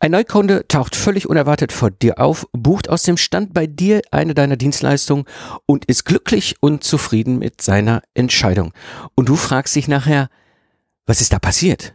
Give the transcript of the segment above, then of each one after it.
Ein Neukunde taucht völlig unerwartet vor dir auf, bucht aus dem Stand bei dir eine deiner Dienstleistungen und ist glücklich und zufrieden mit seiner Entscheidung. Und du fragst dich nachher, was ist da passiert?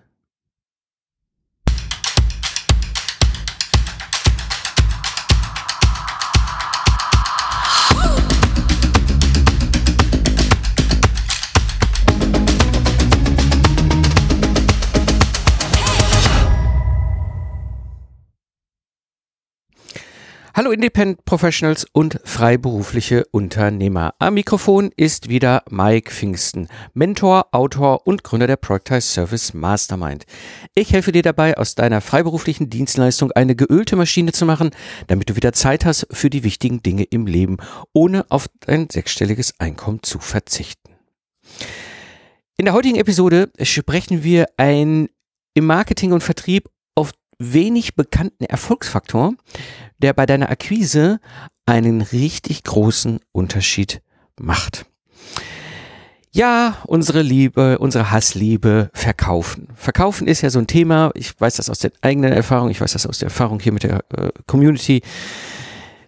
Hallo Independent Professionals und freiberufliche Unternehmer. Am Mikrofon ist wieder Mike Pfingsten, Mentor, Autor und Gründer der Productize Service Mastermind. Ich helfe dir dabei, aus deiner freiberuflichen Dienstleistung eine geölte Maschine zu machen, damit du wieder Zeit hast für die wichtigen Dinge im Leben, ohne auf ein sechsstelliges Einkommen zu verzichten. In der heutigen Episode sprechen wir ein im Marketing und Vertrieb wenig bekannten Erfolgsfaktor, der bei deiner Akquise einen richtig großen Unterschied macht. Ja, unsere Liebe, unsere Hassliebe verkaufen. Verkaufen ist ja so ein Thema. Ich weiß das aus der eigenen Erfahrung. Ich weiß das aus der Erfahrung hier mit der äh, Community.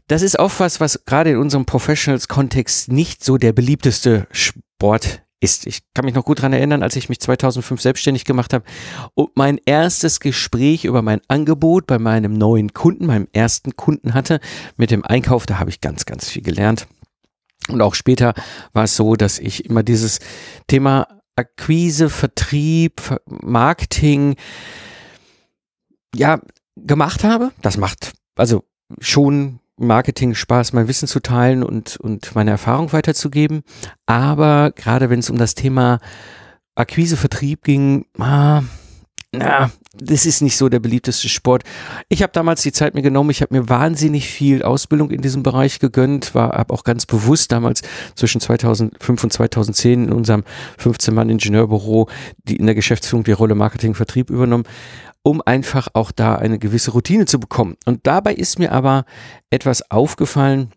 Das ist oft was, was gerade in unserem Professionals-Kontext nicht so der beliebteste Sport ist. Ich kann mich noch gut dran erinnern, als ich mich 2005 selbstständig gemacht habe und mein erstes Gespräch über mein Angebot bei meinem neuen Kunden, meinem ersten Kunden hatte mit dem Einkauf. Da habe ich ganz, ganz viel gelernt. Und auch später war es so, dass ich immer dieses Thema Akquise, Vertrieb, Marketing, ja, gemacht habe. Das macht also schon Marketing Spaß, mein Wissen zu teilen und, und meine Erfahrung weiterzugeben. Aber gerade wenn es um das Thema Akquise, Vertrieb ging, ah, na, das ist nicht so der beliebteste Sport. Ich habe damals die Zeit mir genommen, ich habe mir wahnsinnig viel Ausbildung in diesem Bereich gegönnt, war habe auch ganz bewusst damals zwischen 2005 und 2010 in unserem 15-Mann Ingenieurbüro die in der Geschäftsführung die Rolle Marketing Vertrieb übernommen um einfach auch da eine gewisse Routine zu bekommen. Und dabei ist mir aber etwas aufgefallen,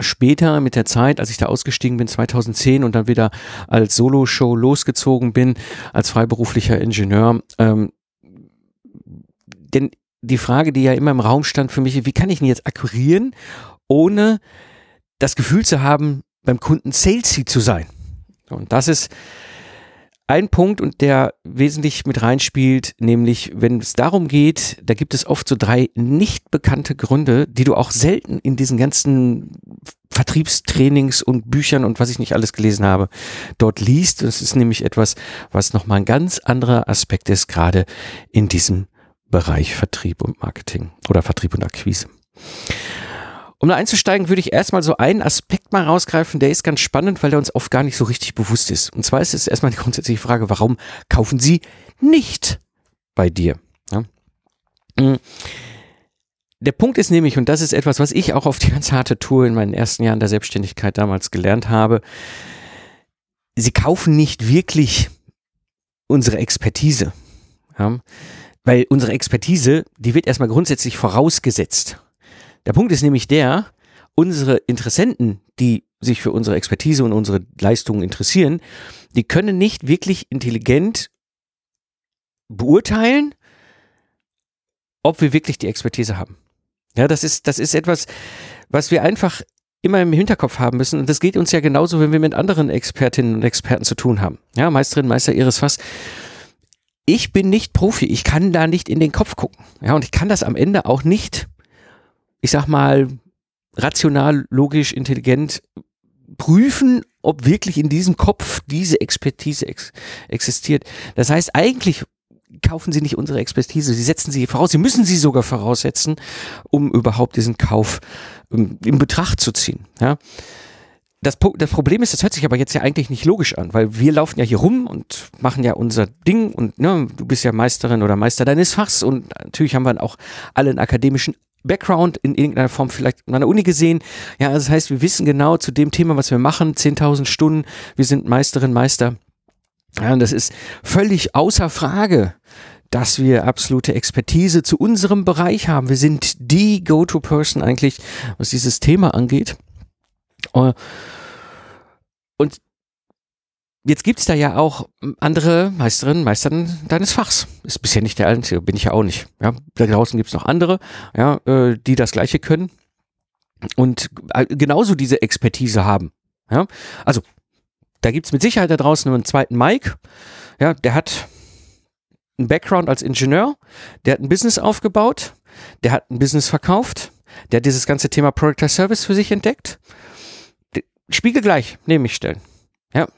später mit der Zeit, als ich da ausgestiegen bin, 2010 und dann wieder als Solo-Show losgezogen bin, als freiberuflicher Ingenieur. Ähm, denn die Frage, die ja immer im Raum stand für mich, wie kann ich ihn jetzt akquirieren, ohne das Gefühl zu haben, beim Kunden salesy zu sein? Und das ist ein Punkt und der wesentlich mit reinspielt, nämlich wenn es darum geht, da gibt es oft so drei nicht bekannte Gründe, die du auch selten in diesen ganzen Vertriebstrainings und Büchern und was ich nicht alles gelesen habe, dort liest. Das ist nämlich etwas, was nochmal ein ganz anderer Aspekt ist, gerade in diesem Bereich Vertrieb und Marketing oder Vertrieb und Akquise. Um da einzusteigen, würde ich erstmal so einen Aspekt mal rausgreifen, der ist ganz spannend, weil der uns oft gar nicht so richtig bewusst ist. Und zwar ist es erstmal die grundsätzliche Frage, warum kaufen Sie nicht bei dir? Ja? Mm. Der Punkt ist nämlich, und das ist etwas, was ich auch auf die ganz harte Tour in meinen ersten Jahren der Selbstständigkeit damals gelernt habe, Sie kaufen nicht wirklich unsere Expertise. Ja? Weil unsere Expertise, die wird erstmal grundsätzlich vorausgesetzt. Der Punkt ist nämlich der, unsere Interessenten, die sich für unsere Expertise und unsere Leistungen interessieren, die können nicht wirklich intelligent beurteilen, ob wir wirklich die Expertise haben. Ja, das ist, das ist etwas, was wir einfach immer im Hinterkopf haben müssen. Und das geht uns ja genauso, wenn wir mit anderen Expertinnen und Experten zu tun haben. Ja, Meisterin, Meister ihres Fass. Ich bin nicht Profi. Ich kann da nicht in den Kopf gucken. Ja, und ich kann das am Ende auch nicht ich sag mal, rational, logisch, intelligent prüfen, ob wirklich in diesem Kopf diese Expertise ex existiert. Das heißt, eigentlich kaufen Sie nicht unsere Expertise, Sie setzen sie voraus, Sie müssen sie sogar voraussetzen, um überhaupt diesen Kauf um, in Betracht zu ziehen. Ja. Das, das Problem ist, das hört sich aber jetzt ja eigentlich nicht logisch an, weil wir laufen ja hier rum und machen ja unser Ding und ne, du bist ja Meisterin oder Meister deines Fachs und natürlich haben wir auch alle einen akademischen Background in irgendeiner Form vielleicht an der Uni gesehen. Ja, das heißt, wir wissen genau zu dem Thema, was wir machen, 10.000 Stunden, wir sind Meisterin, Meister. Ja, und das ist völlig außer Frage, dass wir absolute Expertise zu unserem Bereich haben. Wir sind die Go-To-Person eigentlich, was dieses Thema angeht. Äh, und Jetzt gibt's da ja auch andere Meisterinnen, Meistern deines Fachs. Ist bisher nicht der einzige, bin ich ja auch nicht. Ja, da draußen gibt's noch andere, ja, äh, die das Gleiche können und äh, genauso diese Expertise haben. Ja, also da gibt's mit Sicherheit da draußen einen zweiten Mike. Ja, der hat einen Background als Ingenieur, der hat ein Business aufgebaut, der hat ein Business verkauft, der hat dieses ganze Thema Product as Service für sich entdeckt. Spiegel gleich neben mich stellen. Ja,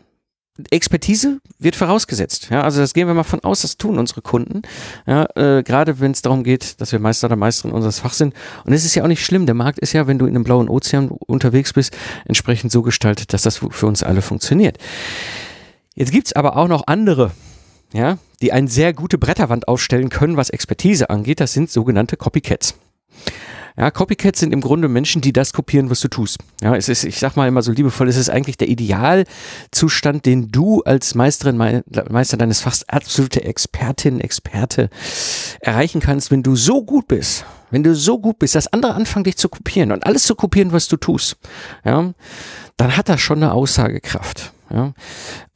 Expertise wird vorausgesetzt. Ja, also das gehen wir mal von aus, das tun unsere Kunden. Ja, äh, gerade wenn es darum geht, dass wir Meister oder Meisterin unseres Fachs sind. Und es ist ja auch nicht schlimm. Der Markt ist ja, wenn du in einem blauen Ozean unterwegs bist, entsprechend so gestaltet, dass das für uns alle funktioniert. Jetzt gibt's aber auch noch andere, ja, die eine sehr gute Bretterwand aufstellen können, was Expertise angeht. Das sind sogenannte Copycats. Ja, Copycats sind im Grunde Menschen, die das kopieren, was du tust. Ja, es ist, ich sag mal immer so liebevoll, es ist eigentlich der Idealzustand, den du als Meisterin, Meister deines Fachs, absolute Expertin, Experte erreichen kannst, wenn du so gut bist, wenn du so gut bist, dass andere anfangen, dich zu kopieren und alles zu kopieren, was du tust. Ja, dann hat das schon eine Aussagekraft. Ja,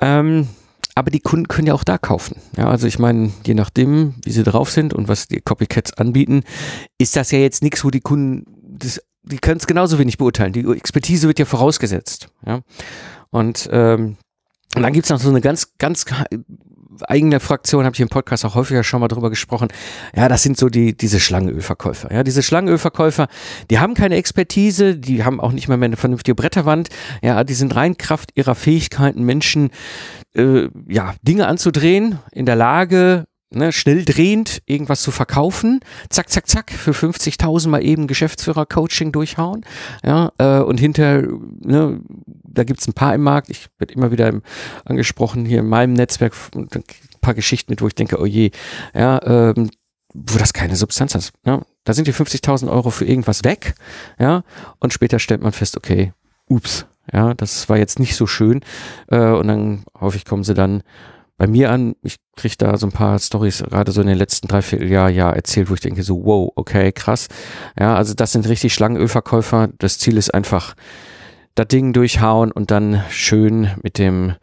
ähm, aber die Kunden können ja auch da kaufen. Ja, also ich meine, je nachdem, wie sie drauf sind und was die Copycats anbieten, ist das ja jetzt nichts, wo die Kunden, das, die können es genauso wenig beurteilen. Die Expertise wird ja vorausgesetzt. Ja, und ähm, und dann gibt's noch so eine ganz, ganz eigene Fraktion, habe ich im Podcast auch häufiger schon mal drüber gesprochen. Ja, das sind so die, diese Schlangenölverkäufer. Ja, diese Schlangenölverkäufer, die haben keine Expertise, die haben auch nicht mal mehr eine vernünftige Bretterwand. Ja, die sind rein Kraft ihrer Fähigkeiten, Menschen, äh, ja, Dinge anzudrehen, in der Lage, ne, schnell drehend irgendwas zu verkaufen, zack, zack, zack, für 50.000 mal eben Geschäftsführer-Coaching durchhauen, ja, äh, und hinter, ne, da gibt's ein paar im Markt, ich werde immer wieder im, angesprochen, hier in meinem Netzwerk, ein paar Geschichten mit, wo ich denke, oh je, ja, ähm, wo das keine Substanz hat, ja, da sind die 50.000 Euro für irgendwas weg, ja, und später stellt man fest, okay, ups, ja, das war jetzt nicht so schön, äh, und dann häufig kommen sie dann bei mir an. Ich kriege da so ein paar Stories gerade so in den letzten drei, vier Jahren ja, erzählt, wo ich denke so, wow, okay, krass. Ja, also das sind richtig Schlangenölverkäufer. Das Ziel ist einfach, das Ding durchhauen und dann schön mit dem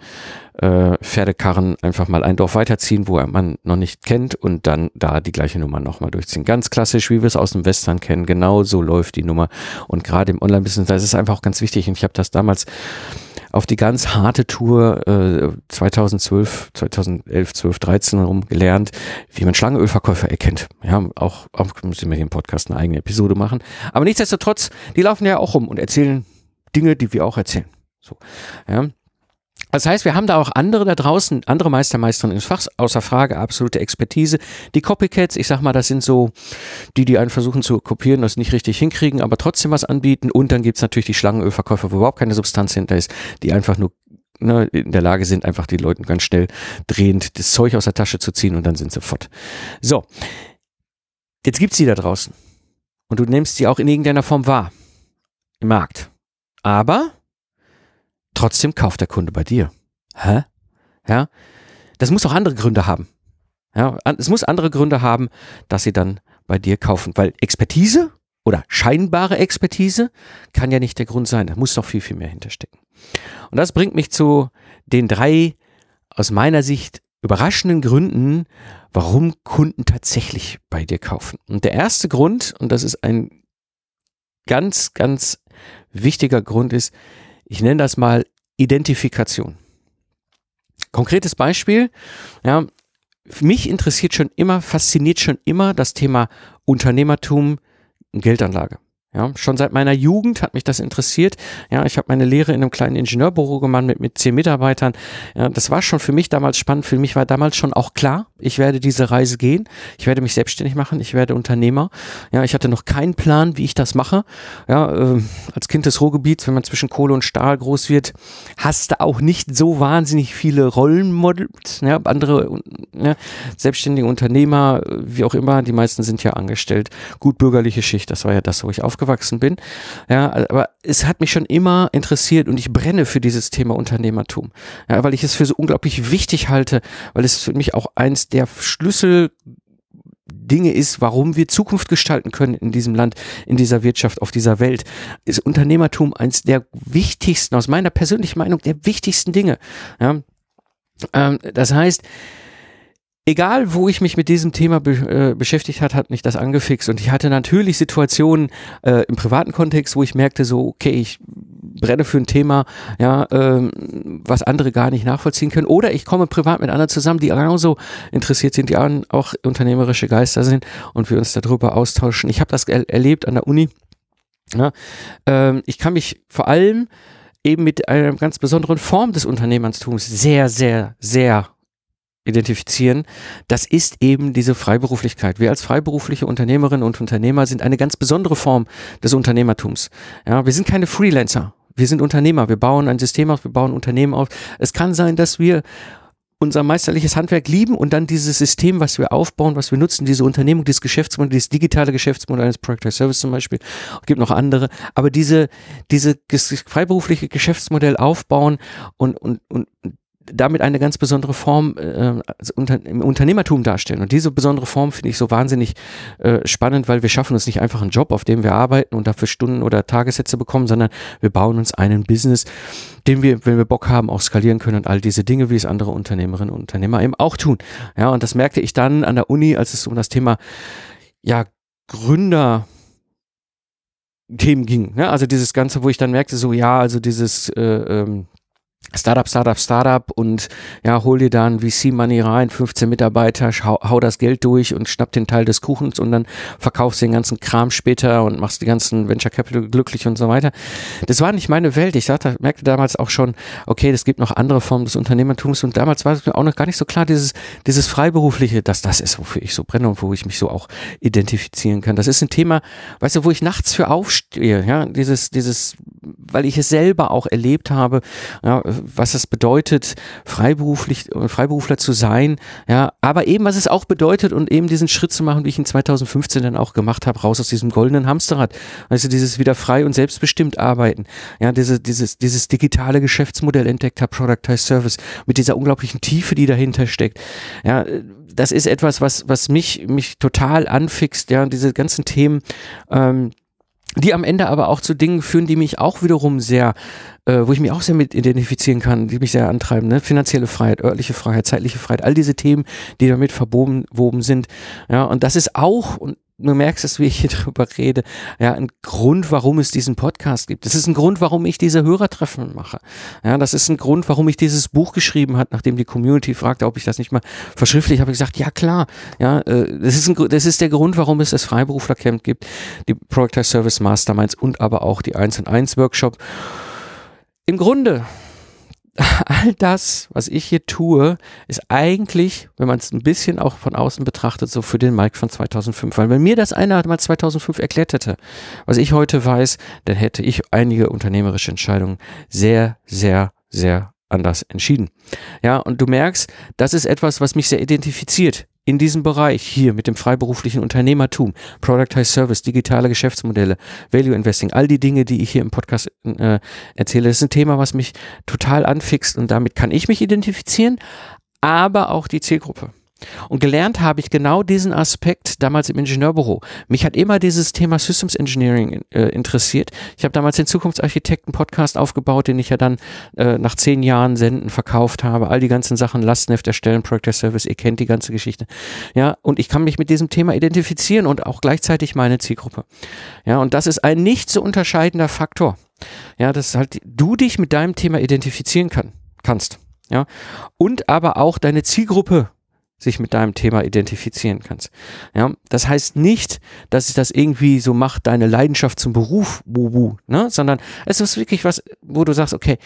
äh, Pferdekarren einfach mal ein Dorf weiterziehen, wo man noch nicht kennt und dann da die gleiche Nummer nochmal durchziehen. Ganz klassisch, wie wir es aus dem Western kennen. Genau so läuft die Nummer. Und gerade im Online-Business, das ist einfach auch ganz wichtig. Und ich habe das damals auf die ganz harte Tour äh, 2012, 2011, 12, 13 herum gelernt, wie man Schlangenölverkäufer erkennt. Ja, auch, auch müssen wir hier im Podcast eine eigene Episode machen. Aber nichtsdestotrotz, die laufen ja auch rum und erzählen Dinge, die wir auch erzählen. So, ja. Das heißt, wir haben da auch andere da draußen, andere Meistermeisterinnen ins Fach, außer Frage, absolute Expertise. Die Copycats, ich sag mal, das sind so die, die einen versuchen zu kopieren, das nicht richtig hinkriegen, aber trotzdem was anbieten. Und dann gibt's natürlich die Schlangenölverkäufer, wo überhaupt keine Substanz hinter ist, die einfach nur ne, in der Lage sind, einfach die Leuten ganz schnell drehend das Zeug aus der Tasche zu ziehen und dann sind sie fort. So, jetzt gibt's die da draußen. Und du nimmst sie auch in irgendeiner Form wahr. Im Markt. Aber Trotzdem kauft der Kunde bei dir. Hä? Ja? Das muss auch andere Gründe haben. Ja, es muss andere Gründe haben, dass sie dann bei dir kaufen, weil Expertise oder scheinbare Expertise kann ja nicht der Grund sein. Da muss doch viel, viel mehr hinterstecken. Und das bringt mich zu den drei aus meiner Sicht überraschenden Gründen, warum Kunden tatsächlich bei dir kaufen. Und der erste Grund, und das ist ein ganz, ganz wichtiger Grund, ist, ich nenne das mal Identifikation. Konkretes Beispiel, ja, mich interessiert schon immer, fasziniert schon immer das Thema Unternehmertum, Geldanlage. Ja, schon seit meiner Jugend hat mich das interessiert. Ja, ich habe meine Lehre in einem kleinen Ingenieurbüro gemacht mit, mit zehn Mitarbeitern. Ja, das war schon für mich damals spannend. Für mich war damals schon auch klar, ich werde diese Reise gehen. Ich werde mich selbstständig machen. Ich werde Unternehmer. Ja, ich hatte noch keinen Plan, wie ich das mache. Ja, äh, als Kind des Ruhrgebiets, wenn man zwischen Kohle und Stahl groß wird, hast du auch nicht so wahnsinnig viele Rollenmodels. Ja, andere ja, selbstständige Unternehmer, wie auch immer, die meisten sind ja angestellt. Gut bürgerliche Schicht, das war ja das, wo ich aufgehört aufgewachsen bin. Ja, aber es hat mich schon immer interessiert und ich brenne für dieses Thema Unternehmertum. Ja, weil ich es für so unglaublich wichtig halte, weil es für mich auch eins der Schlüssel Dinge ist, warum wir Zukunft gestalten können in diesem Land, in dieser Wirtschaft, auf dieser Welt, ist Unternehmertum eins der wichtigsten, aus meiner persönlichen Meinung, der wichtigsten Dinge. Ja, Ähm, das heißt, egal wo ich mich mit diesem Thema be äh, beschäftigt hat, hat mich das angefixt und ich hatte natürlich Situationen äh, im privaten Kontext, wo ich merkte so, okay, ich brenne für ein Thema, ja, ähm, was andere gar nicht nachvollziehen können oder ich komme privat mit anderen zusammen, die genauso interessiert sind, die auch unternehmerische Geister sind und wir uns darüber austauschen. Ich habe das er erlebt an der Uni. Ja, ähm, ich kann mich vor allem eben mit einer ganz besonderen Form des Unternehmertums sehr, sehr, sehr identifizieren, das ist eben diese Freiberuflichkeit. Wir als freiberufliche Unternehmerinnen und Unternehmer sind eine ganz besondere Form des Unternehmertums. Ja, wir sind keine Freelancer. Wir sind Unternehmer. Wir bauen ein System auf, wir bauen Unternehmen auf. Es kann sein, dass wir unser meisterliches Handwerk lieben und dann dieses System, was wir aufbauen, was wir nutzen, diese Unternehmung, dieses Geschäftsmodell, dieses digitale Geschäftsmodell eines Product Service zum Beispiel, gibt noch andere, aber diese, diese freiberufliche Geschäftsmodell aufbauen und, und, und damit eine ganz besondere Form äh, unter, im Unternehmertum darstellen. Und diese besondere Form finde ich so wahnsinnig äh, spannend, weil wir schaffen uns nicht einfach einen Job, auf dem wir arbeiten und dafür Stunden oder Tagessätze bekommen, sondern wir bauen uns einen Business, den wir, wenn wir Bock haben, auch skalieren können und all diese Dinge, wie es andere Unternehmerinnen und Unternehmer eben auch tun. Ja, und das merkte ich dann an der Uni, als es um das Thema ja Gründer Themen ging. Ne? Also dieses Ganze, wo ich dann merkte, so ja, also dieses äh, ähm, Startup, Startup, Startup und ja, hol dir dann VC-Money rein, 15 Mitarbeiter, hau, hau, das Geld durch und schnapp den Teil des Kuchens und dann verkaufst den ganzen Kram später und machst die ganzen Venture Capital glücklich und so weiter. Das war nicht meine Welt. Ich sagte, merkte damals auch schon, okay, es gibt noch andere Formen des Unternehmertums und damals war es mir auch noch gar nicht so klar, dieses, dieses Freiberufliche, dass das ist, wofür ich so brenne und wo ich mich so auch identifizieren kann. Das ist ein Thema, weißt du, wo ich nachts für aufstehe, ja, dieses, dieses, weil ich es selber auch erlebt habe, ja, was es bedeutet, freiberuflich, Freiberufler zu sein, ja, aber eben, was es auch bedeutet und eben diesen Schritt zu machen, wie ich ihn 2015 dann auch gemacht habe, raus aus diesem goldenen Hamsterrad. Also dieses wieder frei und selbstbestimmt arbeiten, ja, diese, dieses, dieses digitale Geschäftsmodell entdeckt habe, Productized Service, mit dieser unglaublichen Tiefe, die dahinter steckt. Ja, das ist etwas, was, was mich, mich total anfixt, ja, diese ganzen Themen, ähm, die am Ende aber auch zu Dingen führen, die mich auch wiederum sehr, äh, wo ich mich auch sehr mit identifizieren kann, die mich sehr antreiben, ne? finanzielle Freiheit, örtliche Freiheit, zeitliche Freiheit, all diese Themen, die damit verwoben sind. Ja, und das ist auch, und du merkst es, wie ich hier drüber rede, ja, ein Grund, warum es diesen Podcast gibt. Das ist ein Grund, warum ich diese Hörertreffen mache. Ja, das ist ein Grund, warum ich dieses Buch geschrieben hat, nachdem die Community fragte, ob ich das nicht mal verschriftlich habe, ich gesagt, ja klar, ja, äh, das ist ein, das ist der Grund, warum es das Freiberuflercamp gibt, die Project Service Masterminds und aber auch die 1 und 1 Workshop. Im Grunde all das, was ich hier tue, ist eigentlich, wenn man es ein bisschen auch von außen betrachtet, so für den Mike von 2005. Weil wenn mir das einer mal 2005 erklärt hätte, was ich heute weiß, dann hätte ich einige unternehmerische Entscheidungen sehr, sehr, sehr anders entschieden. Ja, und du merkst, das ist etwas, was mich sehr identifiziert in diesem Bereich hier mit dem freiberuflichen Unternehmertum, Productized Service, digitale Geschäftsmodelle, Value Investing, all die Dinge, die ich hier im Podcast äh, erzähle, ist ein Thema, was mich total anfixt und damit kann ich mich identifizieren, aber auch die Zielgruppe. Und gelernt habe ich genau diesen Aspekt damals im Ingenieurbüro. Mich hat immer dieses Thema Systems Engineering äh, interessiert. Ich habe damals den Zukunftsarchitekten-Podcast aufgebaut, den ich ja dann äh, nach zehn Jahren Senden verkauft habe. All die ganzen Sachen, Lastenheft erstellen, Project Service, ihr kennt die ganze Geschichte. Ja, und ich kann mich mit diesem Thema identifizieren und auch gleichzeitig meine Zielgruppe. Ja, und das ist ein nicht zu unterscheidender Faktor. Ja, dass halt du dich mit deinem Thema identifizieren kann, kannst. Ja, und aber auch deine Zielgruppe sich mit deinem Thema identifizieren kannst. Ja, das heißt nicht, dass es das irgendwie so macht, deine Leidenschaft zum Beruf, wuhu, ne, sondern es ist wirklich was, wo du sagst, okay,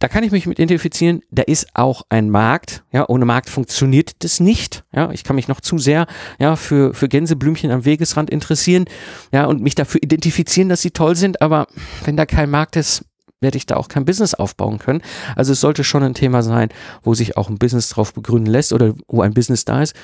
da kann ich mich mit identifizieren. Da ist auch ein Markt. Ja, ohne Markt funktioniert das nicht. Ja, ich kann mich noch zu sehr ja für für Gänseblümchen am Wegesrand interessieren. Ja, und mich dafür identifizieren, dass sie toll sind. Aber wenn da kein Markt ist, werde ich da auch kein Business aufbauen können. Also es sollte schon ein Thema sein, wo sich auch ein Business drauf begründen lässt oder wo ein Business da ist.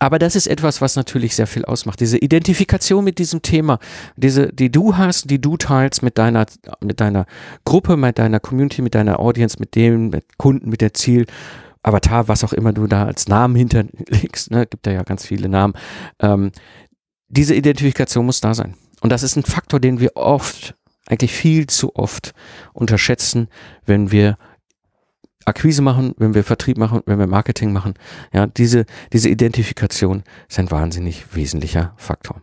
Aber das ist etwas, was natürlich sehr viel ausmacht. Diese Identifikation mit diesem Thema, diese, die du hast, die du teilst mit deiner, mit deiner Gruppe, mit deiner Community, mit deiner Audience, mit dem, mit Kunden, mit der Ziel, Avatar, was auch immer du da als Namen hinterlegst, ne, gibt da ja ganz viele Namen. Ähm, diese Identifikation muss da sein. Und das ist ein Faktor, den wir oft eigentlich viel zu oft unterschätzen, wenn wir Akquise machen, wenn wir Vertrieb machen, wenn wir Marketing machen. Ja, diese, diese Identifikation ist ein wahnsinnig wesentlicher Faktor.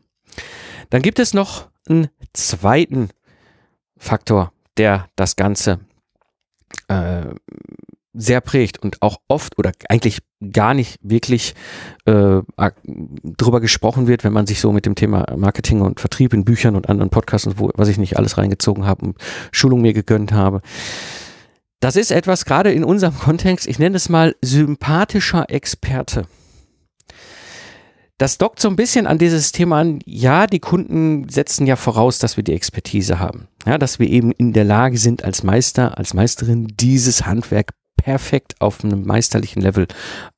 Dann gibt es noch einen zweiten Faktor, der das Ganze äh, sehr prägt und auch oft oder eigentlich gar nicht wirklich äh, drüber gesprochen wird, wenn man sich so mit dem Thema Marketing und Vertrieb in Büchern und anderen Podcasts und wo, was ich nicht alles reingezogen habe und Schulung mir gegönnt habe. Das ist etwas gerade in unserem Kontext, ich nenne es mal sympathischer Experte. Das dockt so ein bisschen an dieses Thema an, ja, die Kunden setzen ja voraus, dass wir die Expertise haben. Ja, dass wir eben in der Lage sind, als Meister, als Meisterin dieses Handwerk perfekt auf einem meisterlichen Level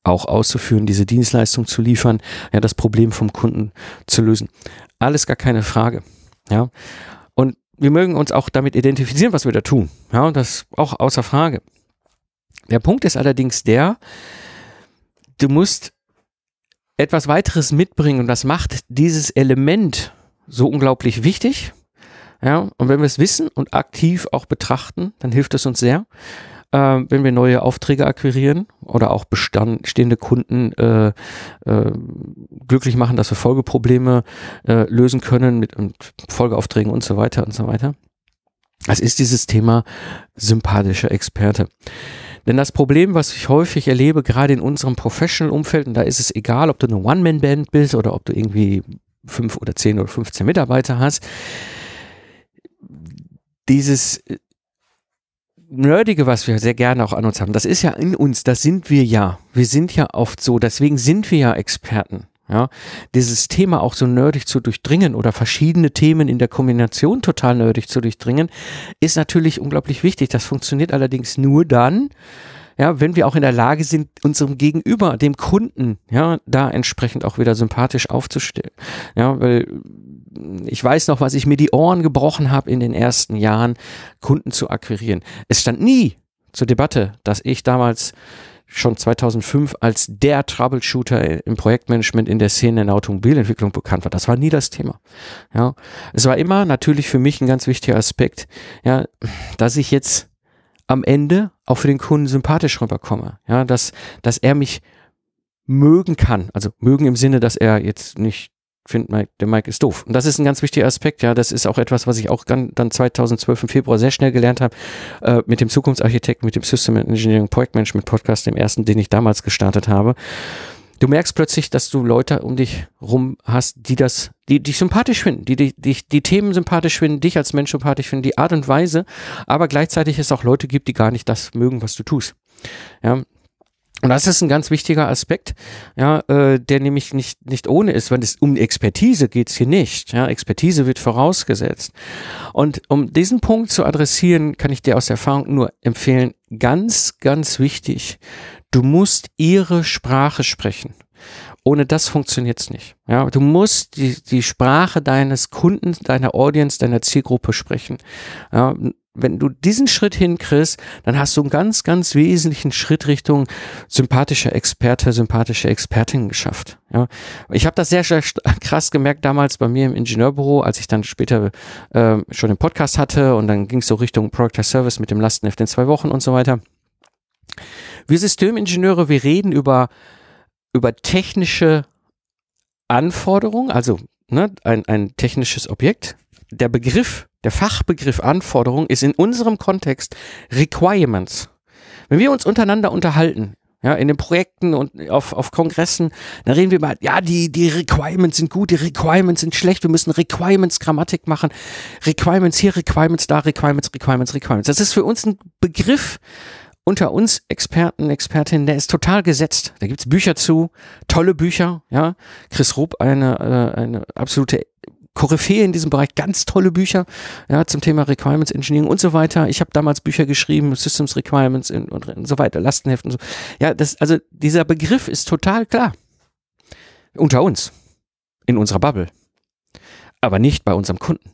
auch auszuführen, diese Dienstleistung zu liefern, ja, das Problem vom Kunden zu lösen. Alles gar keine Frage. Ja. Und wir mögen uns auch damit identifizieren, was wir da tun. Ja, das auch außer Frage. Der Punkt ist allerdings der, du musst etwas weiteres mitbringen und das macht dieses Element so unglaublich wichtig. Ja, und wenn wir es wissen und aktiv auch betrachten, dann hilft es uns sehr äh, wenn wir neue Aufträge akquirieren oder auch bestehende Kunden äh, äh, glücklich machen, dass wir Folgeprobleme äh, lösen können mit und Folgeaufträgen und so weiter und so weiter. Das ist dieses Thema sympathischer Experte. Denn das Problem, was ich häufig erlebe, gerade in unserem Professional-Umfeld, und da ist es egal, ob du eine One-Man-Band bist oder ob du irgendwie fünf oder zehn oder 15 Mitarbeiter hast, dieses Nerdige, was wir sehr gerne auch an uns haben, das ist ja in uns, das sind wir ja. Wir sind ja oft so, deswegen sind wir ja Experten. Ja, dieses Thema auch so nerdig zu durchdringen oder verschiedene Themen in der Kombination total nerdig zu durchdringen, ist natürlich unglaublich wichtig. Das funktioniert allerdings nur dann, ja, wenn wir auch in der Lage sind, unserem Gegenüber, dem Kunden, ja, da entsprechend auch wieder sympathisch aufzustellen. Ja, weil ich weiß noch, was ich mir die Ohren gebrochen habe in den ersten Jahren, Kunden zu akquirieren. Es stand nie zur Debatte, dass ich damals schon 2005 als der Troubleshooter im Projektmanagement in der Szene in der Automobilentwicklung bekannt war. Das war nie das Thema. Ja, es war immer natürlich für mich ein ganz wichtiger Aspekt, ja, dass ich jetzt am Ende auch für den Kunden sympathisch rüberkomme. Ja, dass, dass er mich mögen kann. Also mögen im Sinne, dass er jetzt nicht findet, Mike, der Mike ist doof. Und das ist ein ganz wichtiger Aspekt. Ja, das ist auch etwas, was ich auch dann 2012 im Februar sehr schnell gelernt habe äh, mit dem Zukunftsarchitekten, mit dem System Engineering Projektmanagement Podcast, dem ersten, den ich damals gestartet habe. Du merkst plötzlich, dass du Leute um dich rum hast, die das, die dich sympathisch finden, die, die, die, die Themen sympathisch finden, dich als Mensch sympathisch finden, die Art und Weise, aber gleichzeitig es auch Leute gibt, die gar nicht das mögen, was du tust. Ja, und das ist ein ganz wichtiger Aspekt, ja, äh, der nämlich nicht, nicht ohne ist, wenn es um Expertise geht's hier nicht. Ja, Expertise wird vorausgesetzt. Und um diesen Punkt zu adressieren, kann ich dir aus Erfahrung nur empfehlen, ganz, ganz wichtig, du musst ihre Sprache sprechen. Ohne das funktioniert's nicht. Ja, du musst die, die Sprache deines Kunden, deiner Audience, deiner Zielgruppe sprechen. Ja, wenn du diesen Schritt hinkriegst, dann hast du einen ganz, ganz wesentlichen Schritt Richtung sympathischer Experte, sympathische Expertin geschafft. Ja, ich habe das sehr, sehr krass gemerkt damals bei mir im Ingenieurbüro, als ich dann später äh, schon den Podcast hatte und dann ging es so Richtung Product as Service mit dem Lastenheft in zwei Wochen und so weiter. Wir Systemingenieure, wir reden über über technische Anforderungen, also ne, ein, ein technisches Objekt. Der Begriff der Fachbegriff Anforderung ist in unserem Kontext Requirements. Wenn wir uns untereinander unterhalten, ja, in den Projekten und auf, auf Kongressen, dann reden wir mal, ja, die, die Requirements sind gut, die Requirements sind schlecht, wir müssen Requirements Grammatik machen, Requirements hier, Requirements da, Requirements, Requirements, Requirements. Das ist für uns ein Begriff unter uns Experten, Expertinnen, der ist total gesetzt. Da gibt's Bücher zu, tolle Bücher, ja. Chris Rupp, eine, äh, eine absolute Koryphäe in diesem Bereich, ganz tolle Bücher ja, zum Thema Requirements Engineering und so weiter. Ich habe damals Bücher geschrieben, Systems Requirements und, und, und so weiter, Lastenheften. So. Ja, das, also dieser Begriff ist total klar. Unter uns, in unserer Bubble, aber nicht bei unserem Kunden.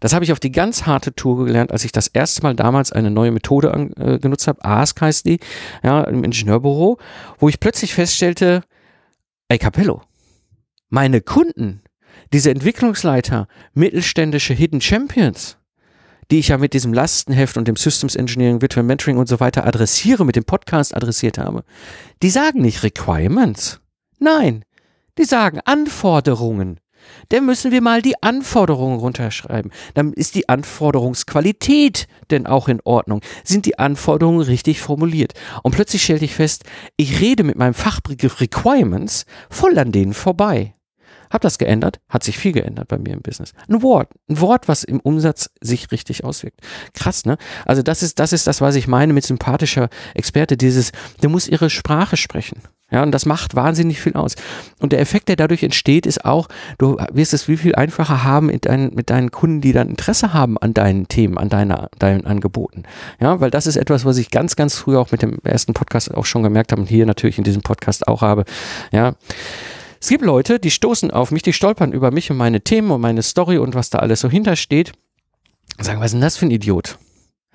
Das habe ich auf die ganz harte Tour gelernt, als ich das erste Mal damals eine neue Methode an, äh, genutzt habe, ASK heißt die, ja, im Ingenieurbüro, wo ich plötzlich feststellte, ey Capello, meine Kunden diese Entwicklungsleiter, mittelständische Hidden Champions, die ich ja mit diesem Lastenheft und dem Systems Engineering, Virtual Mentoring und so weiter adressiere, mit dem Podcast adressiert habe, die sagen nicht Requirements. Nein, die sagen Anforderungen. Dann müssen wir mal die Anforderungen runterschreiben. Dann ist die Anforderungsqualität denn auch in Ordnung. Sind die Anforderungen richtig formuliert? Und plötzlich stellte ich fest, ich rede mit meinem Fachbegriff Requirements voll an denen vorbei. Hab das geändert, hat sich viel geändert bei mir im Business. Ein Wort, ein Wort, was im Umsatz sich richtig auswirkt. Krass, ne? Also das ist, das ist das, was ich meine mit sympathischer Experte, dieses, der muss ihre Sprache sprechen. Ja, und das macht wahnsinnig viel aus. Und der Effekt, der dadurch entsteht, ist auch, du wirst es wie viel einfacher haben mit deinen, mit deinen Kunden, die dann Interesse haben an deinen Themen, an deiner, deinen Angeboten. Ja, weil das ist etwas, was ich ganz, ganz früh auch mit dem ersten Podcast auch schon gemerkt habe und hier natürlich in diesem Podcast auch habe. Ja. Es gibt Leute, die stoßen auf mich, die stolpern über mich und meine Themen und meine Story und was da alles so hintersteht. Sagen, was ist denn das für ein Idiot?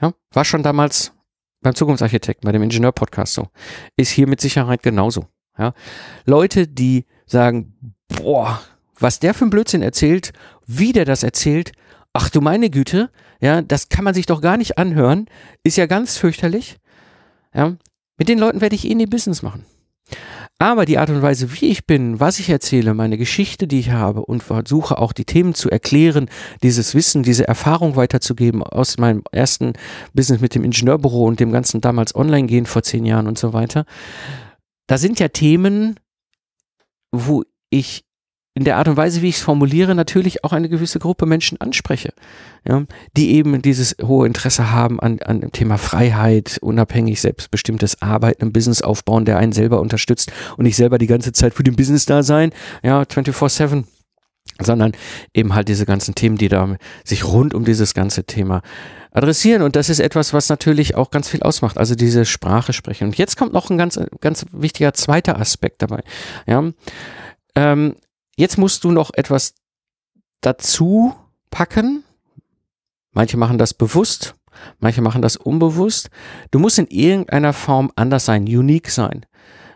Ja, war schon damals beim Zukunftsarchitekten, bei dem Ingenieur-Podcast so. Ist hier mit Sicherheit genauso. Ja. Leute, die sagen, boah, was der für ein Blödsinn erzählt, wie der das erzählt, ach du meine Güte, ja, das kann man sich doch gar nicht anhören, ist ja ganz fürchterlich. Ja, mit den Leuten werde ich eh nie Business machen. Aber die Art und Weise, wie ich bin, was ich erzähle, meine Geschichte, die ich habe und versuche auch die Themen zu erklären, dieses Wissen, diese Erfahrung weiterzugeben aus meinem ersten Business mit dem Ingenieurbüro und dem ganzen damals Online-Gehen vor zehn Jahren und so weiter. Da sind ja Themen, wo ich in der Art und Weise, wie ich es formuliere, natürlich auch eine gewisse Gruppe Menschen anspreche, ja, die eben dieses hohe Interesse haben an, an dem Thema Freiheit, unabhängig, selbstbestimmtes Arbeiten im Business aufbauen, der einen selber unterstützt und nicht selber die ganze Zeit für den Business da sein, ja, 24-7 sondern eben halt diese ganzen Themen, die da sich rund um dieses ganze Thema adressieren. Und das ist etwas, was natürlich auch ganz viel ausmacht. Also diese Sprache sprechen. Und jetzt kommt noch ein ganz, ganz wichtiger zweiter Aspekt dabei. Ja, ähm, Jetzt musst du noch etwas dazu packen. Manche machen das bewusst, manche machen das unbewusst. Du musst in irgendeiner Form anders sein, unique sein.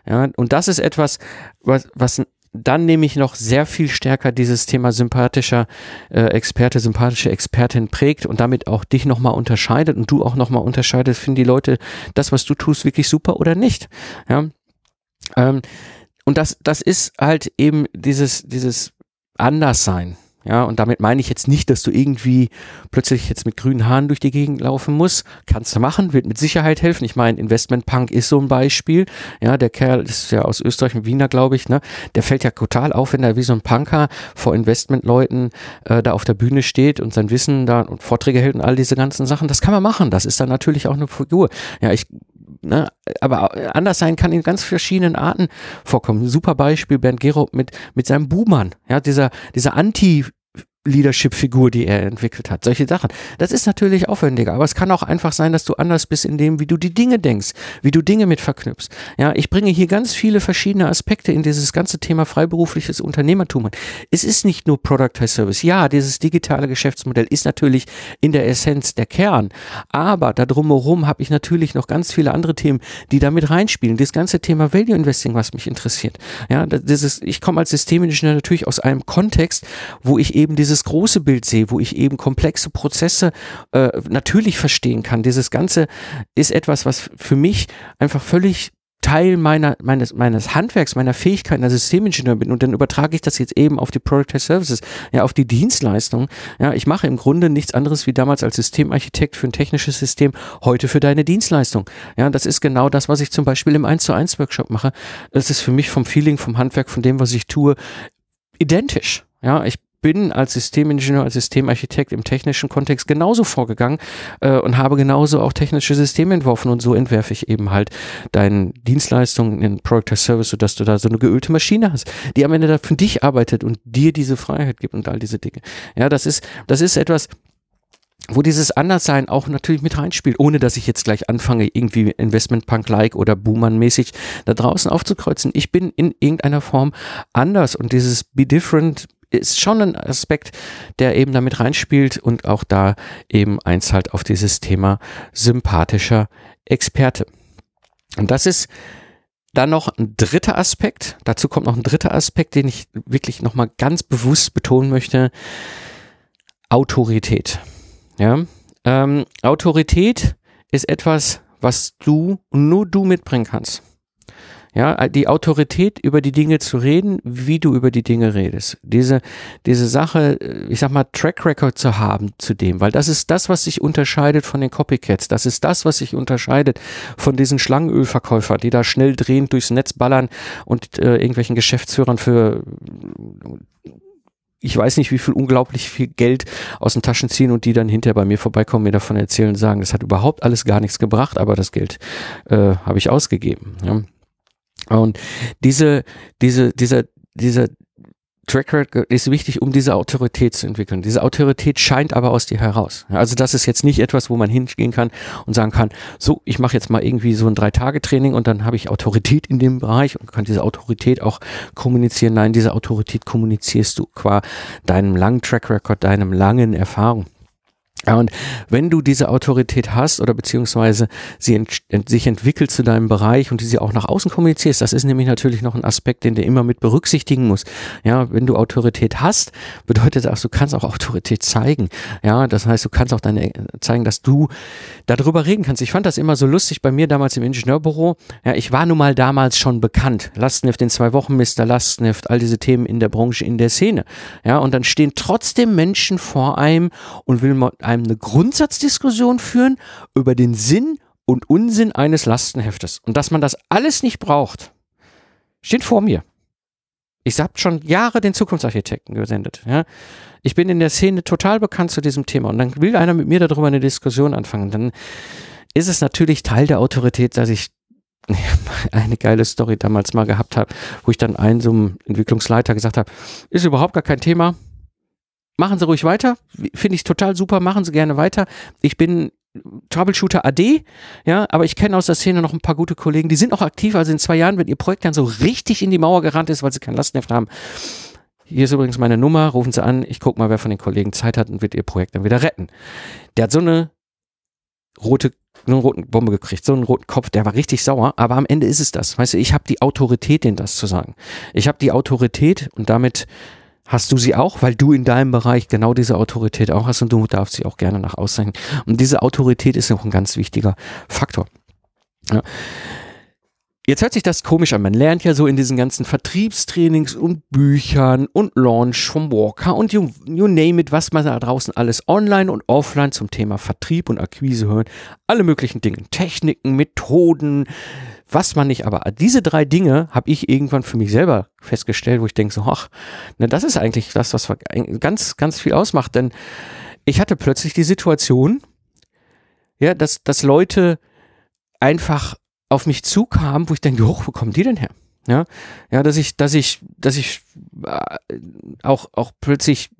Ja, und das ist etwas, was, was dann nämlich noch sehr viel stärker dieses Thema sympathischer äh, Experte, sympathische Expertin prägt und damit auch dich nochmal unterscheidet und du auch nochmal unterscheidest, finden die Leute das, was du tust, wirklich super oder nicht. Ja. Ähm, und das, das ist halt eben dieses, dieses Anderssein. Ja, und damit meine ich jetzt nicht, dass du irgendwie plötzlich jetzt mit grünen Haaren durch die Gegend laufen musst. Kannst du machen, wird mit Sicherheit helfen. Ich meine, Investment Punk ist so ein Beispiel. Ja, der Kerl ist ja aus Österreich, ein Wiener, glaube ich, ne? Der fällt ja total auf, wenn er wie so ein Punker vor Investmentleuten äh, da auf der Bühne steht und sein Wissen da und Vorträge hält und all diese ganzen Sachen. Das kann man machen. Das ist dann natürlich auch eine Figur. Ja, ich Ne? Aber anders sein kann in ganz verschiedenen Arten vorkommen. Super Beispiel Bernd Gerob mit, mit seinem Buhmann, ja, dieser, dieser Anti- Leadership-Figur, die er entwickelt hat. Solche Sachen. Das ist natürlich aufwendiger, aber es kann auch einfach sein, dass du anders bist in dem, wie du die Dinge denkst, wie du Dinge mit verknüpfst. Ja, ich bringe hier ganz viele verschiedene Aspekte in dieses ganze Thema freiberufliches Unternehmertum. Es ist nicht nur Product as Service. Ja, dieses digitale Geschäftsmodell ist natürlich in der Essenz der Kern, aber da drumherum habe ich natürlich noch ganz viele andere Themen, die damit reinspielen. Das ganze Thema Value Investing, was mich interessiert. Ja, das ist, ich komme als Systemingenieur natürlich aus einem Kontext, wo ich eben dieses dieses große Bild sehe, wo ich eben komplexe Prozesse äh, natürlich verstehen kann. Dieses Ganze ist etwas, was für mich einfach völlig Teil meiner, meines, meines Handwerks, meiner Fähigkeiten als Systemingenieur bin und dann übertrage ich das jetzt eben auf die Product Services, ja, auf die Dienstleistung. Ja, ich mache im Grunde nichts anderes wie damals als Systemarchitekt für ein technisches System, heute für deine Dienstleistung. Ja, das ist genau das, was ich zum Beispiel im 1 zu 1 Workshop mache. Das ist für mich vom Feeling, vom Handwerk, von dem, was ich tue, identisch. Ja, ich bin als Systemingenieur, als Systemarchitekt im technischen Kontext genauso vorgegangen äh, und habe genauso auch technische Systeme entworfen und so entwerfe ich eben halt deine Dienstleistungen in Product as Service, sodass du da so eine geölte Maschine hast, die am Ende da für dich arbeitet und dir diese Freiheit gibt und all diese Dinge. Ja, das ist, das ist etwas, wo dieses Anderssein auch natürlich mit reinspielt, ohne dass ich jetzt gleich anfange, irgendwie Investmentpunk-like oder Boomer-mäßig da draußen aufzukreuzen. Ich bin in irgendeiner Form anders und dieses Be Different ist schon ein Aspekt, der eben damit reinspielt und auch da eben einzahlt auf dieses Thema sympathischer Experte. Und das ist dann noch ein dritter Aspekt. Dazu kommt noch ein dritter Aspekt, den ich wirklich nochmal ganz bewusst betonen möchte. Autorität. Ja, Ähm, Autorität ist etwas, was du nur du mitbringen kannst. Ja, die Autorität über die Dinge zu reden, wie du über die Dinge redest. Diese, diese Sache, äh, ich sag mal, Track Record zu haben zu dem, weil das ist das, was sich unterscheidet von den Copycats. Das ist das, was sich unterscheidet von diesen Schlangenölverkäufern, die da schnell drehend durchs Netz ballern und äh, irgendwelchen Geschäftsführern für ich weiß nicht, wie viel unglaublich viel Geld aus den Taschen ziehen und die dann hinterher bei mir vorbeikommen, mir davon erzählen und sagen, das hat überhaupt alles gar nichts gebracht, aber das Geld äh, habe ich ausgegeben. Ja. Und diese, diese, dieser, dieser Track Record ist wichtig, um diese Autorität zu entwickeln. Diese Autorität scheint aber aus dir heraus. Also das ist jetzt nicht etwas, wo man hingehen kann und sagen kann, so, ich mache jetzt mal irgendwie so ein Drei-Tage-Training und dann habe ich Autorität in dem Bereich und kann diese Autorität auch kommunizieren. Nein, diese Autorität kommunizierst du qua deinem langen Track Record, deinem langen Erfahrung. Ja, und wenn du diese Autorität hast oder beziehungsweise sie ent sich entwickelt zu deinem Bereich und die sie auch nach außen kommunizierst, das ist nämlich natürlich noch ein Aspekt, den du immer mit berücksichtigen musst. Ja, wenn du Autorität hast, bedeutet das, du kannst auch Autorität zeigen. Ja, das heißt, du kannst auch deine, zeigen, dass du darüber reden kannst. Ich fand das immer so lustig bei mir damals im Ingenieurbüro. Ja, ich war nun mal damals schon bekannt. Lastnift in zwei Wochen, Mr. Lastnift, all diese Themen in der Branche, in der Szene. Ja, und dann stehen trotzdem Menschen vor einem und will einem einem eine Grundsatzdiskussion führen über den Sinn und Unsinn eines Lastenheftes. Und dass man das alles nicht braucht, steht vor mir. Ich habe schon Jahre den Zukunftsarchitekten gesendet. Ja. Ich bin in der Szene total bekannt zu diesem Thema. Und dann will einer mit mir darüber eine Diskussion anfangen. Dann ist es natürlich Teil der Autorität, dass ich eine geile Story damals mal gehabt habe, wo ich dann einem so einem Entwicklungsleiter gesagt habe, ist überhaupt gar kein Thema machen Sie ruhig weiter. Finde ich total super, machen Sie gerne weiter. Ich bin Troubleshooter AD, ja, aber ich kenne aus der Szene noch ein paar gute Kollegen, die sind auch aktiv, also in zwei Jahren, wenn ihr Projekt dann so richtig in die Mauer gerannt ist, weil sie kein Lastenheft haben. Hier ist übrigens meine Nummer, rufen Sie an, ich gucke mal, wer von den Kollegen Zeit hat und wird Ihr Projekt dann wieder retten. Der hat so eine rote eine rote Bombe gekriegt, so einen roten Kopf, der war richtig sauer, aber am Ende ist es das. Weißt du, ich habe die Autorität, denen das zu sagen. Ich habe die Autorität und damit hast du sie auch, weil du in deinem Bereich genau diese Autorität auch hast und du darfst sie auch gerne nach außen. Und diese Autorität ist auch ein ganz wichtiger Faktor. Ja. Jetzt hört sich das komisch an. Man lernt ja so in diesen ganzen Vertriebstrainings und Büchern und Launch vom Walker und you, you name it, was man da draußen alles online und offline zum Thema Vertrieb und Akquise hört. Alle möglichen Dinge. Techniken, Methoden, was man nicht, aber diese drei Dinge habe ich irgendwann für mich selber festgestellt, wo ich denke so, ach, ne, das ist eigentlich das, was ganz, ganz viel ausmacht. Denn ich hatte plötzlich die Situation, ja, dass, dass Leute einfach auf mich zukamen, wo ich denke, hoch, wo kommen die denn her? Ja, ja, dass ich, dass ich, dass ich äh, auch auch plötzlich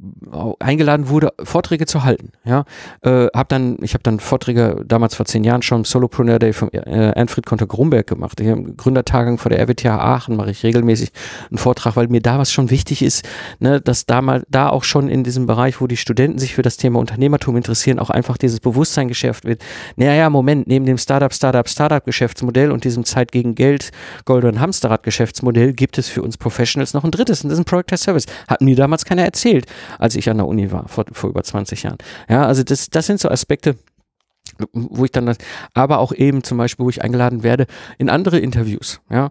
eingeladen wurde, Vorträge zu halten. Ja, äh, habe dann, ich habe dann Vorträge damals vor zehn Jahren schon Solopreneur Day vom äh, Anfried Konter Grumberg gemacht. Ich habe Gründertagung vor der RWTH Aachen mache ich regelmäßig einen Vortrag, weil mir da was schon wichtig ist, ne, dass da mal da auch schon in diesem Bereich, wo die Studenten sich für das Thema Unternehmertum interessieren, auch einfach dieses Bewusstsein geschärft wird. Naja, Moment, neben dem Startup, Startup, Startup Geschäftsmodell und diesem Zeit gegen Geld Goldenen Hamsterrad Geschäftsmodell gibt es für uns Professionals noch ein drittes und das ist ein Product as Service. Hat mir damals keiner erzählt, als ich an der Uni war, vor, vor über 20 Jahren. Ja, also das, das sind so Aspekte, wo ich dann, das, aber auch eben zum Beispiel, wo ich eingeladen werde in andere Interviews, ja,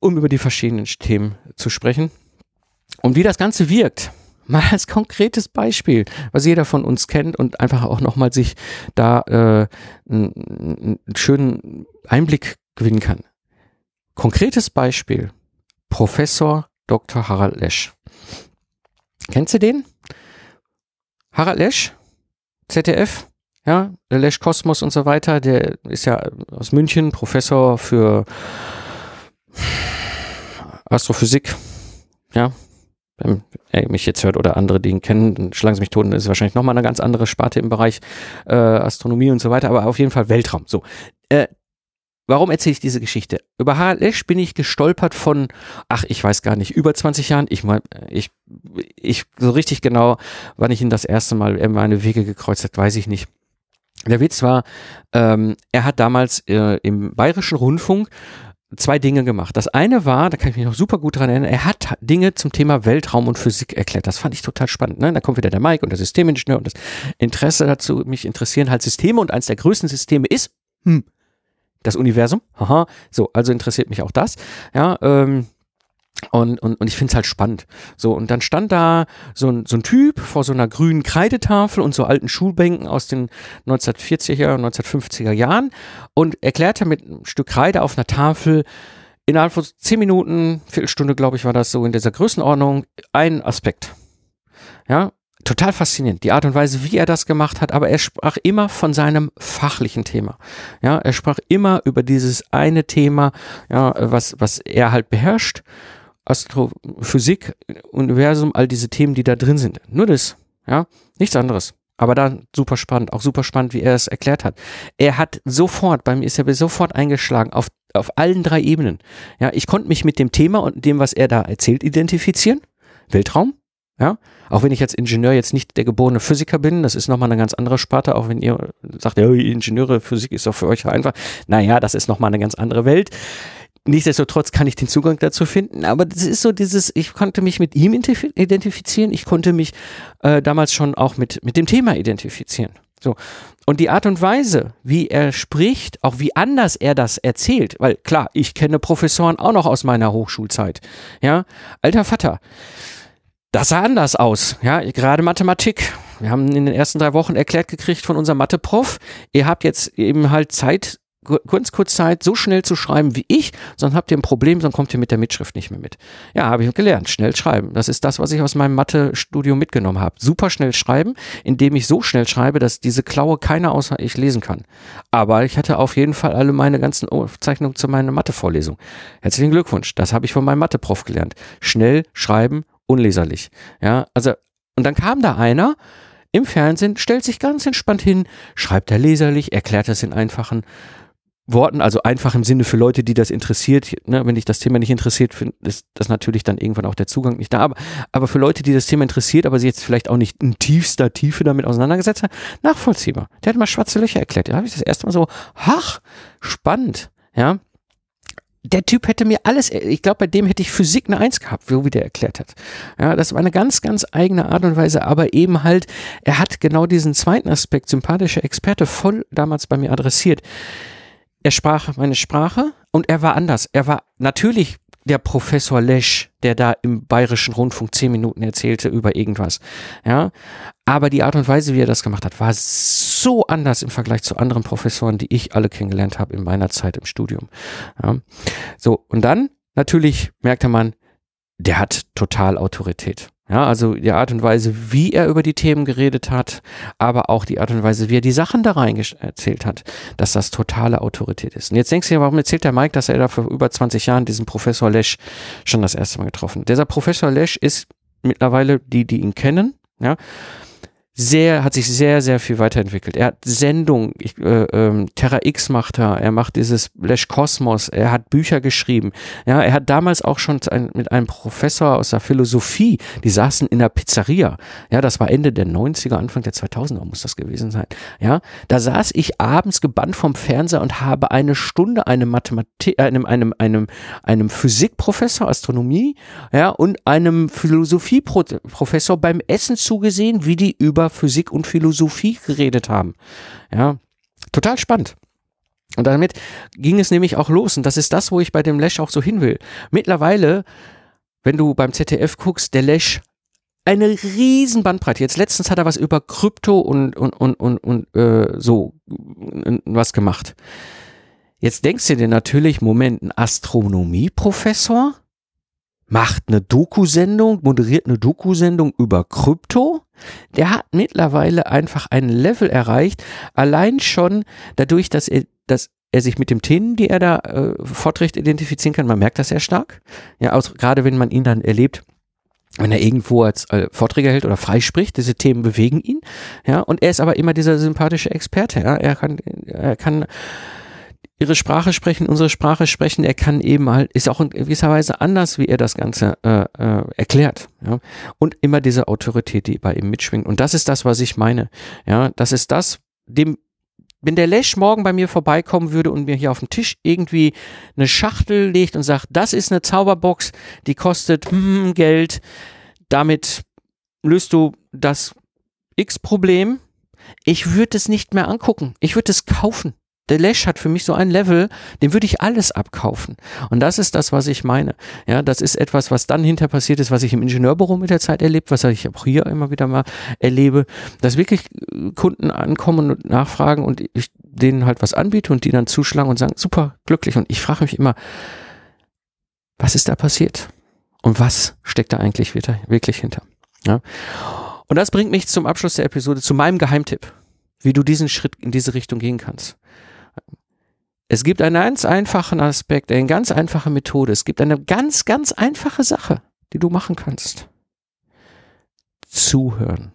um über die verschiedenen Themen zu sprechen. Und wie das Ganze wirkt, mal als konkretes Beispiel, was jeder von uns kennt und einfach auch nochmal sich da äh, einen, einen schönen Einblick gewinnen kann. Konkretes Beispiel. Professor Dr. Harald Lesch. Kennst du den? Harald Lesch, ZDF, ja, Lesch Kosmos und so weiter, der ist ja aus München, Professor für Astrophysik, ja, wenn er mich jetzt hört oder andere, die ihn kennen, dann schlagen sie mich tot, das ist wahrscheinlich nochmal eine ganz andere Sparte im Bereich äh, Astronomie und so weiter, aber auf jeden Fall Weltraum. So, äh, Warum erzähle ich diese Geschichte? Über Lesch bin ich gestolpert von, ach, ich weiß gar nicht, über 20 Jahren. Ich meine, ich, ich, so richtig genau, wann ich ihn das erste Mal in meine Wege gekreuzt hat, weiß ich nicht. Der Witz war, ähm, er hat damals äh, im Bayerischen Rundfunk zwei Dinge gemacht. Das eine war, da kann ich mich noch super gut dran erinnern, er hat Dinge zum Thema Weltraum und Physik erklärt. Das fand ich total spannend. Ne? Da kommt wieder der Mike und der Systemingenieur und das Interesse dazu, mich interessieren halt Systeme und eins der größten Systeme ist, hm, das Universum. Aha, so, also interessiert mich auch das. Ja, ähm, und, und, und ich finde es halt spannend. So, und dann stand da so ein, so ein Typ vor so einer grünen Kreidetafel und so alten Schulbänken aus den 1940er, 1950er Jahren und erklärte mit einem Stück Kreide auf einer Tafel innerhalb von zehn Minuten, Viertelstunde, glaube ich, war das so in dieser Größenordnung, einen Aspekt. Ja, total faszinierend, die Art und Weise, wie er das gemacht hat, aber er sprach immer von seinem fachlichen Thema. Ja, er sprach immer über dieses eine Thema, ja, was, was er halt beherrscht. Astrophysik, Universum, all diese Themen, die da drin sind. Nur das, ja, nichts anderes. Aber dann super spannend, auch super spannend, wie er es erklärt hat. Er hat sofort, bei mir ist er sofort eingeschlagen auf, auf allen drei Ebenen. Ja, ich konnte mich mit dem Thema und dem, was er da erzählt, identifizieren. Weltraum, ja, auch wenn ich als Ingenieur jetzt nicht der geborene Physiker bin, das ist nochmal eine ganz andere Sparte, auch wenn ihr sagt, ja, Ingenieure, Physik ist doch für euch einfach. Naja, das ist nochmal eine ganz andere Welt. Nichtsdestotrotz kann ich den Zugang dazu finden, aber das ist so dieses, ich konnte mich mit ihm identifizieren, ich konnte mich äh, damals schon auch mit, mit dem Thema identifizieren. So. Und die Art und Weise, wie er spricht, auch wie anders er das erzählt, weil klar, ich kenne Professoren auch noch aus meiner Hochschulzeit. Ja, alter Vater. Das sah anders aus, ja, gerade Mathematik. Wir haben in den ersten drei Wochen erklärt gekriegt von unserem Mathe-Prof, ihr habt jetzt eben halt Zeit, kurz, kurz Zeit, so schnell zu schreiben wie ich, sonst habt ihr ein Problem, sonst kommt ihr mit der Mitschrift nicht mehr mit. Ja, habe ich gelernt, schnell schreiben. Das ist das, was ich aus meinem Mathe-Studium mitgenommen habe. Super schnell schreiben, indem ich so schnell schreibe, dass diese Klaue keiner außer ich lesen kann. Aber ich hatte auf jeden Fall alle meine ganzen Aufzeichnungen zu meiner Mathe-Vorlesung. Herzlichen Glückwunsch, das habe ich von meinem Mathe-Prof gelernt. Schnell schreiben, unleserlich. Ja, also, und dann kam da einer im Fernsehen, stellt sich ganz entspannt hin, schreibt er leserlich, erklärt das in einfachen Worten, also einfach im Sinne für Leute, die das interessiert. Ne, wenn dich das Thema nicht interessiert, ist das natürlich dann irgendwann auch der Zugang nicht da. Aber, aber für Leute, die das Thema interessiert, aber sie jetzt vielleicht auch nicht in tiefster Tiefe damit auseinandergesetzt haben, nachvollziehbar. Der hat mal schwarze Löcher erklärt. Da habe ich das erste Mal so, ach, spannend, ja der Typ hätte mir alles, ich glaube, bei dem hätte ich Physik eine Eins gehabt, so wie der erklärt hat. Ja, das war eine ganz, ganz eigene Art und Weise, aber eben halt, er hat genau diesen zweiten Aspekt, sympathischer Experte, voll damals bei mir adressiert. Er sprach meine Sprache und er war anders. Er war natürlich der Professor Lesch, der da im bayerischen Rundfunk zehn Minuten erzählte über irgendwas. Ja, aber die Art und Weise, wie er das gemacht hat, war so anders im Vergleich zu anderen Professoren, die ich alle kennengelernt habe in meiner Zeit im Studium. Ja. So, und dann natürlich merkte man, der hat total Autorität. Ja, also die Art und Weise, wie er über die Themen geredet hat, aber auch die Art und Weise, wie er die Sachen da rein erzählt hat, dass das totale Autorität ist. Und jetzt denkst du dir, warum erzählt der Mike, dass er da vor über 20 Jahren diesen Professor Lesch schon das erste Mal getroffen hat? Dieser Professor Lesch ist mittlerweile die, die ihn kennen, ja, sehr, hat sich sehr, sehr viel weiterentwickelt. Er hat Sendung, ich, äh, ähm, Terra X macht er, er macht dieses Flash Kosmos, er hat Bücher geschrieben. Ja, er hat damals auch schon ein, mit einem Professor aus der Philosophie, die saßen in der Pizzeria. Ja, das war Ende der 90er, Anfang der 2000er muss das gewesen sein. Ja, da saß ich abends gebannt vom Fernseher und habe eine Stunde einem Mathematik, äh, einem, einem, einem, einem Physikprofessor, Astronomie, ja, und einem Philosophieprofessor beim Essen zugesehen, wie die über über Physik und Philosophie geredet haben. Ja, total spannend. Und damit ging es nämlich auch los. Und das ist das, wo ich bei dem Lesch auch so hin will. Mittlerweile, wenn du beim ZDF guckst, der Lesch eine riesen Bandbreite. Jetzt letztens hat er was über Krypto und, und, und, und, und äh, so was gemacht. Jetzt denkst du dir natürlich, Moment, ein Astronomieprofessor macht eine Doku-Sendung, moderiert eine Doku-Sendung über Krypto der hat mittlerweile einfach ein Level erreicht, allein schon dadurch, dass er, dass er sich mit dem Themen, die er da äh, vorträgt, identifizieren kann. Man merkt das sehr stark. Ja, auch gerade wenn man ihn dann erlebt, wenn er irgendwo als äh, Vorträge hält oder freispricht, diese Themen bewegen ihn. Ja, und er ist aber immer dieser sympathische Experte. Ja, er kann, er kann ihre Sprache sprechen, unsere Sprache sprechen. Er kann eben halt, ist auch in gewisser Weise anders, wie er das Ganze äh, äh, erklärt. Ja? Und immer diese Autorität, die bei ihm mitschwingt. Und das ist das, was ich meine. Ja, das ist das, dem wenn der Lesch morgen bei mir vorbeikommen würde und mir hier auf dem Tisch irgendwie eine Schachtel legt und sagt, das ist eine Zauberbox, die kostet hm, Geld, damit löst du das X-Problem, ich würde es nicht mehr angucken. Ich würde es kaufen. Der Lash hat für mich so ein Level, dem würde ich alles abkaufen. Und das ist das, was ich meine. Ja, das ist etwas, was dann hinter passiert ist, was ich im Ingenieurbüro mit der Zeit erlebt, was ich auch hier immer wieder mal erlebe, dass wirklich äh, Kunden ankommen und nachfragen und ich denen halt was anbiete und die dann zuschlagen und sagen, super, glücklich. Und ich frage mich immer, was ist da passiert? Und was steckt da eigentlich wirklich hinter? Ja. Und das bringt mich zum Abschluss der Episode zu meinem Geheimtipp, wie du diesen Schritt in diese Richtung gehen kannst. Es gibt einen ganz einfachen Aspekt, eine ganz einfache Methode. Es gibt eine ganz, ganz einfache Sache, die du machen kannst. Zuhören.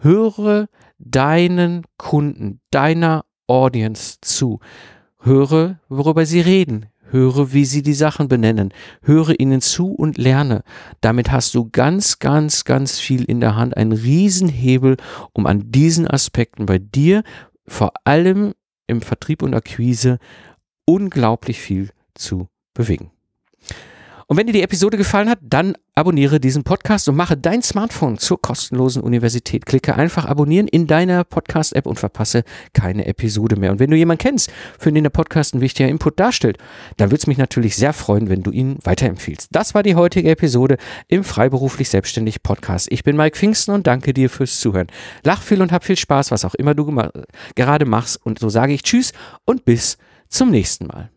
Höre deinen Kunden, deiner Audience zu. Höre, worüber sie reden. Höre, wie sie die Sachen benennen. Höre ihnen zu und lerne. Damit hast du ganz, ganz, ganz viel in der Hand, einen Riesenhebel, um an diesen Aspekten bei dir vor allem im Vertrieb und Akquise unglaublich viel zu bewegen. Und wenn dir die Episode gefallen hat, dann abonniere diesen Podcast und mache dein Smartphone zur kostenlosen Universität. Klicke einfach abonnieren in deiner Podcast-App und verpasse keine Episode mehr. Und wenn du jemanden kennst, für den der Podcast ein wichtiger Input darstellt, dann würde es mich natürlich sehr freuen, wenn du ihn weiterempfiehlst. Das war die heutige Episode im Freiberuflich Selbstständig Podcast. Ich bin Mike Pfingsten und danke dir fürs Zuhören. Lach viel und hab viel Spaß, was auch immer du gerade machst. Und so sage ich Tschüss und bis zum nächsten Mal.